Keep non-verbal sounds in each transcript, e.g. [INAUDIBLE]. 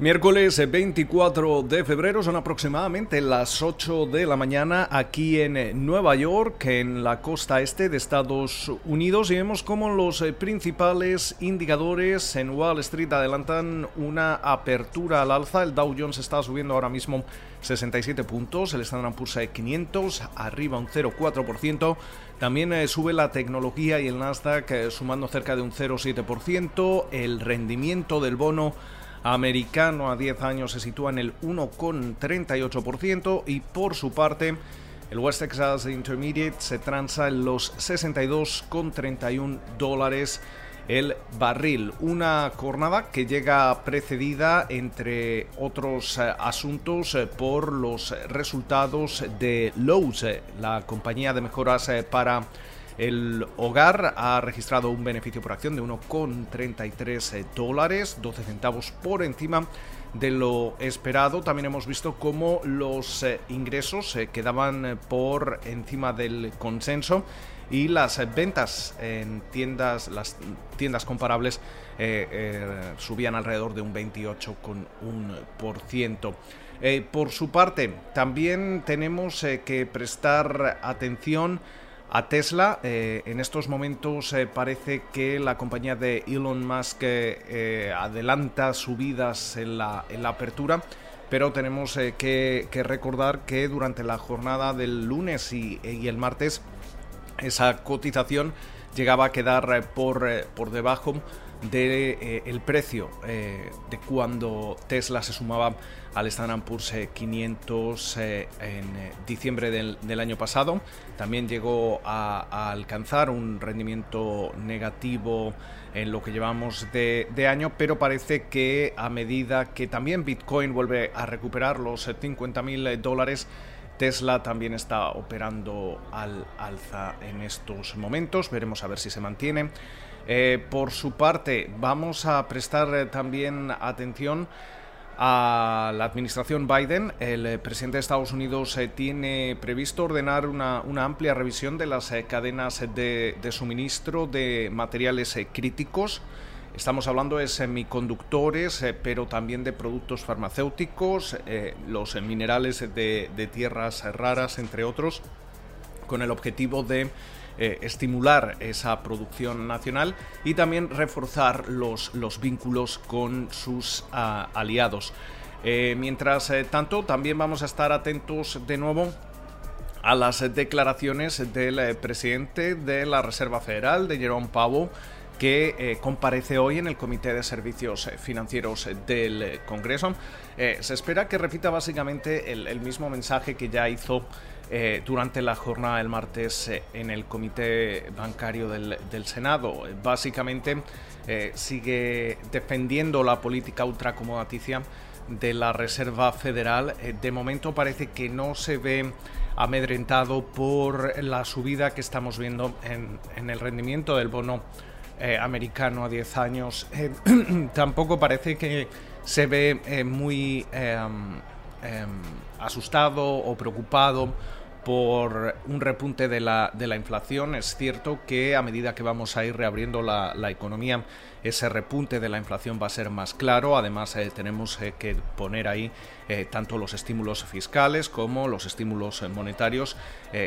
Miércoles 24 de febrero son aproximadamente las 8 de la mañana aquí en Nueva York, en la costa este de Estados Unidos, y vemos cómo los principales indicadores en Wall Street adelantan una apertura al alza. El Dow Jones está subiendo ahora mismo 67 puntos, el Standard Poor's 500 arriba un 0,4%. También eh, sube la tecnología y el Nasdaq eh, sumando cerca de un 0,7%. El rendimiento del bono americano a 10 años se sitúa en el 1,38% y por su parte el West Texas Intermediate se transa en los 62,31 dólares el barril. Una jornada que llega precedida, entre otros eh, asuntos, eh, por los resultados de Lowe's, eh, la compañía de mejoras para el hogar ha registrado un beneficio por acción de 1,33 dólares, 12 centavos por encima de lo esperado. También hemos visto cómo los eh, ingresos se quedaban por encima del consenso y las ventas en tiendas, las tiendas comparables eh, eh, subían alrededor de un 28,1%. Eh, por su parte, también tenemos que prestar atención a Tesla. Eh, en estos momentos eh, parece que la compañía de Elon Musk eh, adelanta subidas en la, en la apertura. Pero tenemos que, recordar que durante la jornada del lunes y, el martes esa cotización llegaba a quedar por, por debajo del de, el precio de cuando Tesla se sumaba al Standard Poor's 500 eh, eh, en eh, diciembre del, año pasado. También llegó a, alcanzar un rendimiento negativo en lo que llevamos de, año, pero parece que a medida que también Bitcoin vuelve a recuperar los 50 mil dólares, Tesla también está operando al alza en estos momentos. Veremos a ver si se mantiene. Por su parte, vamos a prestar también atención a la administración Biden, el eh, presidente de Estados Unidos eh, tiene previsto ordenar una, amplia revisión de las eh, cadenas de, suministro de materiales críticos. Estamos hablando de semiconductores, pero también de productos farmacéuticos, los minerales de tierras raras, entre otros, con el objetivo de eh, estimular esa producción nacional y también reforzar los, los vínculos con sus ah, aliados. Eh, mientras eh, tanto, también vamos a estar atentos de nuevo a las declaraciones del presidente de la Reserva Federal, de Jerome Powell, que comparece hoy en el Comité de Servicios Financieros del Congreso. se espera que repita básicamente el, el mismo mensaje que ya hizo eh, durante la jornada del martes eh, en el Comité Bancario del, Senado. Básicamente eh, sigue defendiendo la política ultracomodaticia de la Reserva Federal. de momento parece que no se ve amedrentado por la subida que estamos viendo en, el rendimiento del bono americano a 10 años. [CLEARS THROAT] tampoco parece que se ve muy em, asustado o preocupado por un repunte de la, de la, inflación. Es cierto que a medida que vamos a ir reabriendo la, economía, ese repunte de la inflación va a ser más claro. Además, eh, tenemos eh, que poner ahí eh, tanto los estímulos fiscales como los estímulos monetarios.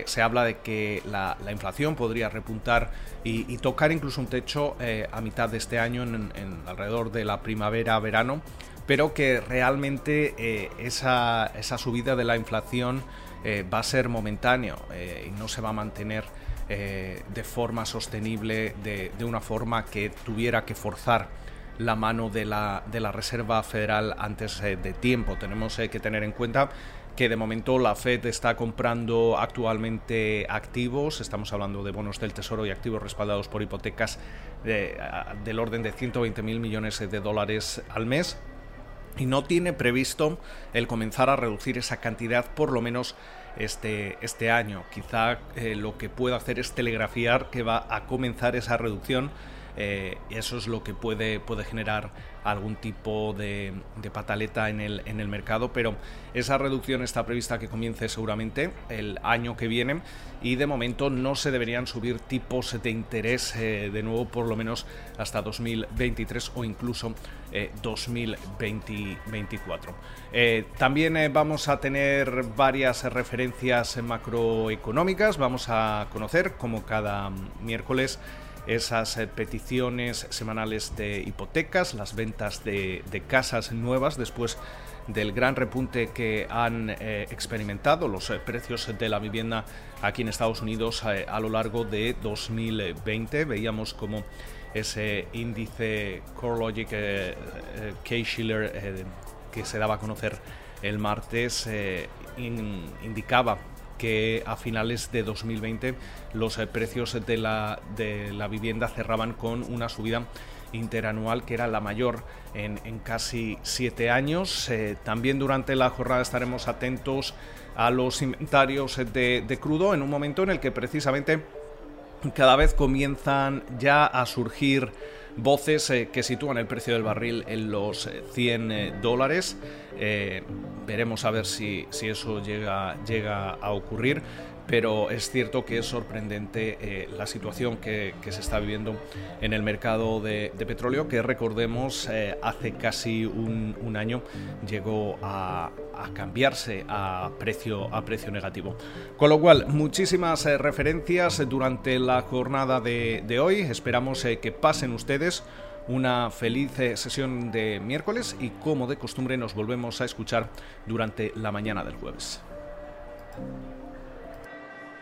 se habla de que la, inflación podría repuntar y, tocar incluso un techo a mitad de este año, en, alrededor de la primavera-verano, pero que realmente esa, esa subida de la inflación eh, va a ser momentáneo eh, y no se va a mantener eh, de forma sostenible, de, una forma que tuviera que forzar la mano de la, de la Reserva Federal antes de tiempo. Tenemos que tener en cuenta que de momento la Fed está comprando actualmente activos, estamos hablando de bonos del Tesoro y activos respaldados por hipotecas del orden de 120 mil millones de dólares al mes y no tiene previsto el comenzar a reducir esa cantidad por lo menos este, este año. Quizá eh, lo que pueda hacer es telegrafiar que va a comenzar esa reducción Eh, eso es lo que puede, puede generar algún tipo de, pataleta en el, en el mercado, pero esa reducción está prevista que comience seguramente el año que viene y de momento no se deberían subir tipos de interés eh, de nuevo por lo menos hasta 2023 o incluso 2024. Eh, también vamos a tener varias referencias macroeconómicas, vamos a conocer como cada miércoles esas eh, peticiones semanales de hipotecas, las ventas de, casas nuevas después del gran repunte que han eh, experimentado los eh, precios de la vivienda aquí en Estados Unidos a lo largo de 2020. Veíamos como ese índice CoreLogic K-Schiller que se daba a conocer el martes indicaba que a finales de 2020 los eh, precios de la, de la vivienda cerraban con una subida interanual que era la mayor en, casi siete años. Eh, también durante la jornada estaremos atentos a los inventarios de, de, crudo en un momento en el que precisamente cada vez comienzan ya a surgir voces eh, que sitúan el precio del barril en los 100 eh, eh, dólares. veremos a ver si, si eso llega, llega a ocurrir pero es cierto que es sorprendente eh, la situación que, se está viviendo en el mercado de, petróleo, que recordemos eh, hace casi un, año llegó a, cambiarse a precio, a precio negativo. Con lo cual, muchísimas eh, referencias durante la jornada de, de hoy. Esperamos que pasen ustedes una feliz sesión de miércoles y como de costumbre nos volvemos a escuchar durante la mañana del jueves.